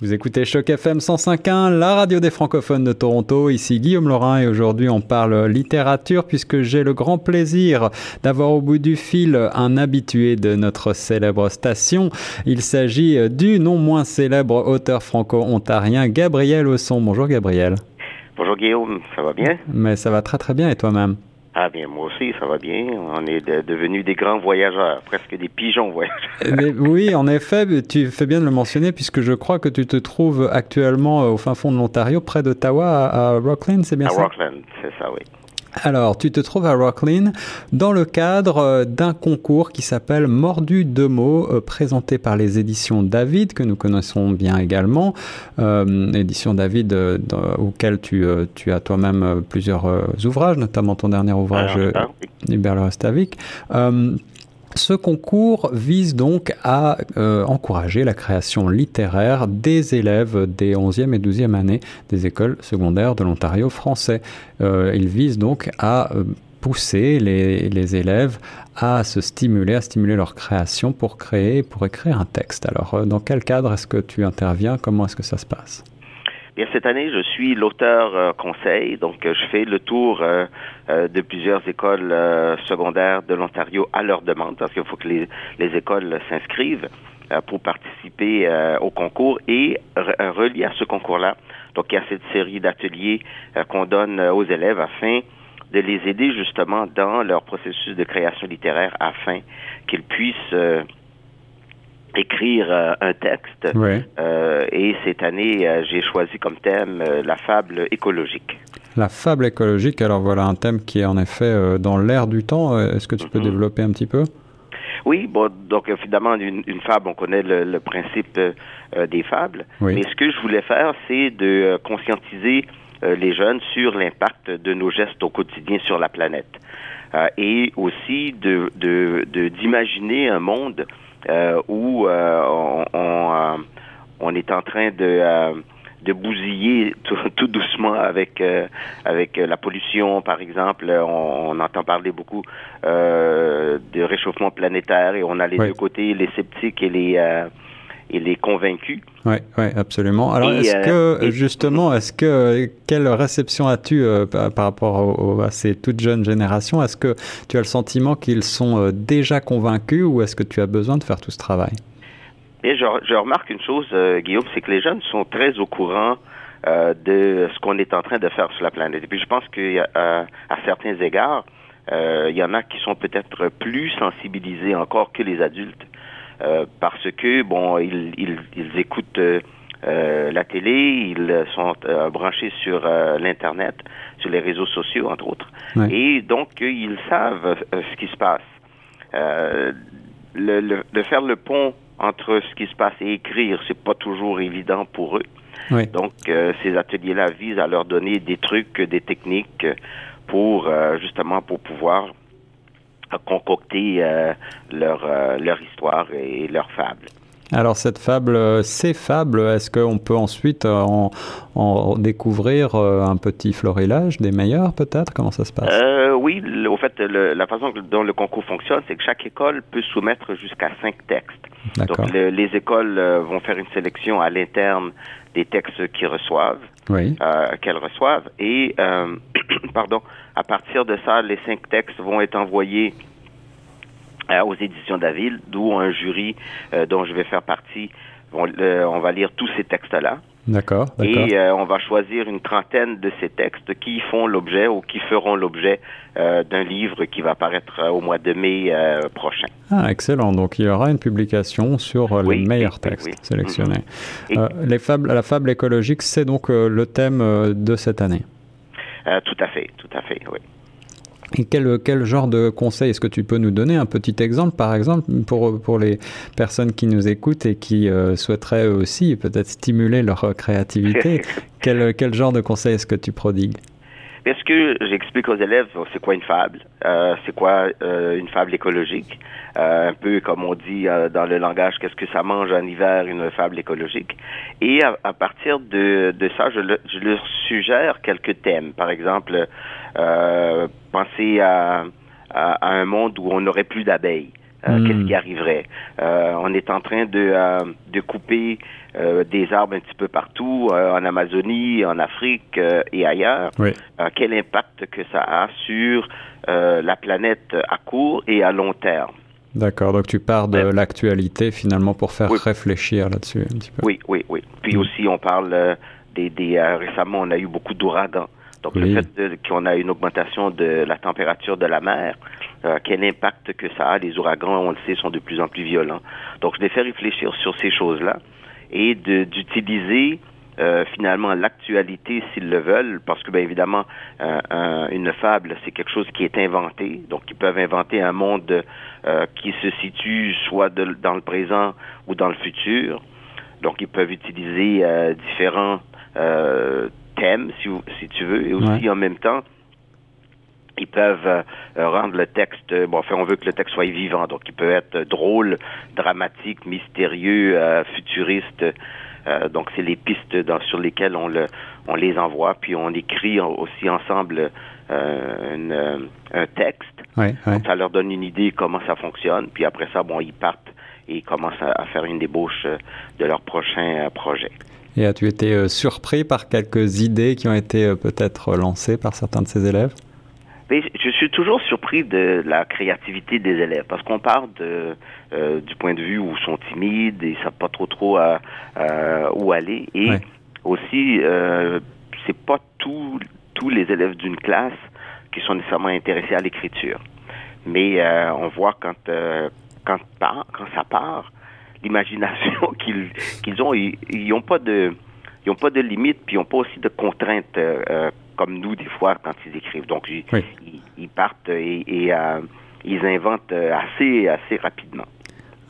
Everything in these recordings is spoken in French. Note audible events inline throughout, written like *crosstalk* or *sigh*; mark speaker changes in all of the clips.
Speaker 1: Vous écoutez Choc FM 105.1, la radio des francophones de Toronto. Ici Guillaume Laurin et aujourd'hui on parle littérature puisque j'ai le grand plaisir d'avoir au bout du fil un habitué de notre célèbre station. Il s'agit du non moins célèbre auteur franco-ontarien Gabriel Osson. Bonjour Gabriel.
Speaker 2: Bonjour Guillaume, ça va bien?
Speaker 1: Mais ça va très très bien et toi-même?
Speaker 2: Ah bien, moi aussi, ça va bien. On est devenus des grands voyageurs, presque des pigeons voyageurs.
Speaker 1: Eh oui, en effet, tu fais bien de le mentionner puisque je crois que tu te trouves actuellement au fin fond de l'Ontario, près d'Ottawa, à, Rockland, c'est bien ça?
Speaker 2: À Rockland, c'est ça, oui.
Speaker 1: Alors, tu te trouves à Rocklin dans le cadre euh, d'un concours qui s'appelle Mordu de mots, euh, présenté par les éditions David, que nous connaissons bien également. Euh, édition David, auquel tu, tu as toi-même plusieurs ouvrages, notamment ton dernier ouvrage, Hubert Restavik. Ce concours vise donc à euh, encourager la création littéraire des élèves des 11e et 12e années des écoles secondaires de l'Ontario français. Euh, il vise donc à euh, pousser les, les, élèves à se stimuler, à stimuler leur création pour créer, pour écrire un texte. Alors, dans quel cadre est-ce que tu interviens? Comment est-ce que ça se passe?
Speaker 2: Bien, cette année, je suis l'auteur euh, conseil, donc euh, je fais le tour euh, de plusieurs écoles secondaires de l'Ontario à leur demande, parce qu'il faut que les, les écoles s'inscrivent pour participer au concours et relié à ce concours-là. Donc, il y a cette série d'ateliers qu'on donne aux élèves afin de les aider justement dans leur processus de création littéraire afin qu'ils puissent écrire euh, un texte. Euh, et cette année, euh, j'ai choisi comme thème la fable écologique.
Speaker 1: La fable écologique, alors voilà un thème qui est en effet dans l'air du temps. Est-ce que tu peux mhm. développer un petit peu?
Speaker 2: Oui, bon, donc évidemment, une, une fable, on connaît le, principe des fables. Mais ce que je voulais faire, c'est de conscientiser les jeunes sur l'impact de nos gestes au quotidien sur la planète. et aussi de d'imaginer un monde euh, où euh, on, euh, on, est en train de de bousiller tout, *laughs* doucement avec avec la pollution, par exemple. On, entend parler beaucoup de réchauffement planétaire et on a les deux côtés, les sceptiques et les et les convaincus.
Speaker 1: Oui, ouais, absolument. Alors, est-ce que, justement, est-ce que, quelle réception as-tu par, rapport à ces toutes jeunes générations? Est-ce que tu as le sentiment qu'ils sont déjà convaincus ou est-ce que tu as besoin de faire tout ce travail?
Speaker 2: Et je, je remarque une chose, Guillaume, c'est que les jeunes sont très au courant de ce qu'on est en train de faire sur la planète. Et puis, je pense qu'à à certains égards, il y en a qui sont peut-être plus sensibilisés encore que les adultes euh, parce que bon, ils, ils, ils écoutent euh, euh, la télé, ils sont branchés sur l'internet, sur les réseaux sociaux entre autres, et donc ils savent ce qui se passe. Le, le, de faire le pont entre ce qui se passe et écrire, c'est pas toujours évident pour eux. Donc, ces ateliers-là visent à leur donner des trucs, des techniques pour justement pour pouvoir concocter euh, leur, euh, leur histoire et leur fable.
Speaker 1: Alors cette fable, euh, ces fables, est-ce qu'on peut ensuite en, en découvrir un petit florilège des meilleurs peut-être? Comment ça se passe?
Speaker 2: Oui, au fait, la façon dont le concours fonctionne, c'est que chaque école peut soumettre jusqu'à cinq textes. Donc les écoles vont faire une sélection à l'interne des textes qu'ils reçoivent, oui. qu'elles reçoivent, et *clears throat* pardon, à partir de ça, les cinq textes vont être envoyés euh, aux éditions David, d'où un jury euh, dont je vais faire partie. On, on va lire tous ces textes-là.
Speaker 1: D'accord.
Speaker 2: Et euh, on va choisir une trentaine de ces textes qui font l'objet ou qui feront l'objet d'un livre qui va paraître au mois de mai prochain.
Speaker 1: Ah, excellent. Donc il y aura une publication sur les meilleurs textes sélectionnés. Mm-hmm. les fables, la fable écologique, c'est donc le thème de cette année.
Speaker 2: tout à fait, tout à fait, oui.
Speaker 1: Et quel, quel genre de conseil est-ce que tu peux nous donner? Un petit exemple, par exemple, pour, pour les personnes qui nous écoutent et qui euh, souhaiteraient aussi peut-être stimuler leur créativité. *laughs* quel, quel genre de conseil est-ce que tu prodigues?
Speaker 2: Est-ce que j'explique aux élèves c'est quoi une fable, euh, c'est quoi euh, une fable écologique, un peu comme on dit dans le langage, qu'est-ce que ça mange en hiver une fable écologique? Et à, partir de, de ça, je, leur suggère quelques thèmes. Par exemple, penser à, à, un monde où on n'aurait plus d'abeilles. Hmm. qu'est-ce qui arriverait? on est en train de, de couper des arbres un petit peu partout, en Amazonie, en Afrique et ailleurs. quel impact que ça a sur la planète à court et à long terme?
Speaker 1: D'accord, donc tu pars de l'actualité finalement pour faire réfléchir là-dessus un petit peu.
Speaker 2: Oui, oui, oui. Puis aussi, on parle des, des récemment, on a eu beaucoup d'ouragans. Donc, le fait qu'on a une augmentation de la température de la mer, euh, quel impact que ça a, les ouragans, on le sait, sont de plus en plus violents. Donc, je les fais réfléchir sur ces choses-là et d'utiliser euh, finalement l'actualité s'ils le veulent, parce que bien évidemment, euh, une fable, c'est quelque chose qui est inventé. Donc, ils peuvent inventer un monde qui se situe soit dans le présent ou dans le futur. Donc, ils peuvent utiliser différents thème, si, si tu veux, et aussi en même temps, ils peuvent euh, rendre le texte, euh, bon, enfin, on veut que le texte soit vivant, donc il peut être drôle, dramatique, mystérieux, euh, futuriste. donc, c'est les pistes dans, sur lesquelles on, le, on les envoie, puis on écrit aussi ensemble un texte. ça leur donne une idée comment ça fonctionne, puis après ça, bon, ils partent et commencent à, à faire une débauche de leur prochain projet.
Speaker 1: Et as-tu été euh, surpris par quelques idées qui ont été euh, peut-être lancées par certains de ces élèves?
Speaker 2: Je suis toujours surpris de la créativité des élèves parce qu'on de, euh, du point de vue où ils sont timides et ils savent pas trop trop à, où aller et aussi euh, c'est pas tous tous les élèves d'une classe qui sont nécessairement intéressés à l'écriture. Mais on voit quand quand quand ça part l'imagination *laughs* qu'ils qu'ils ont. Ils n'ont pas de ils ont pas de limites, puis ils n'ont pas aussi de contraintes euh, euh, comme nous des fois quand ils écrivent. Donc ils, ils, partent et, et euh, ils inventent assez assez rapidement.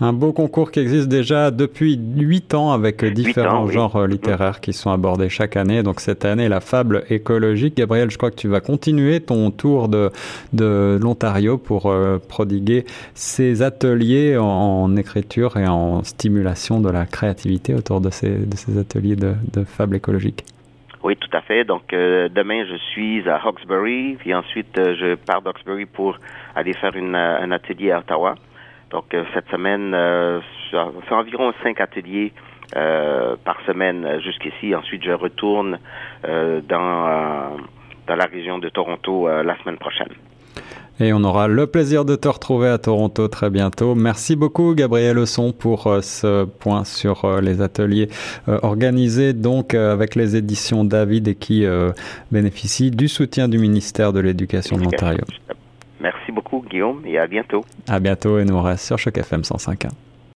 Speaker 1: Un beau concours qui existe déjà depuis huit ans avec différents genres euh, littéraires qui sont abordés chaque année. Donc cette année, la fable écologique. Gabriel, je crois que tu vas continuer ton tour de, de l'Ontario pour euh, prodiguer ces ateliers en, écriture et en stimulation de la créativité autour de ces, de ces ateliers de, de fable écologique.
Speaker 2: Oui, tout à fait. Donc euh, demain, je suis à Hawkesbury, puis ensuite je pars d'Hawkesbury pour aller faire une, un atelier à Ottawa. Donc euh, cette semaine, euh, c'est environ cinq ateliers euh, par semaine jusqu'ici. Ensuite, je retourne dans, dans la région de Toronto la semaine prochaine.
Speaker 1: Et on aura le plaisir de te retrouver à Toronto très bientôt. Merci beaucoup Gabriel Leçon pour ce point sur les ateliers organisés donc avec les éditions David et qui bénéficient du soutien du ministère de l'Éducation de l'Ontario.
Speaker 2: Merci beaucoup, Guillaume, et à bientôt.
Speaker 1: À bientôt, et nous on reste sur Choc FM 105.1.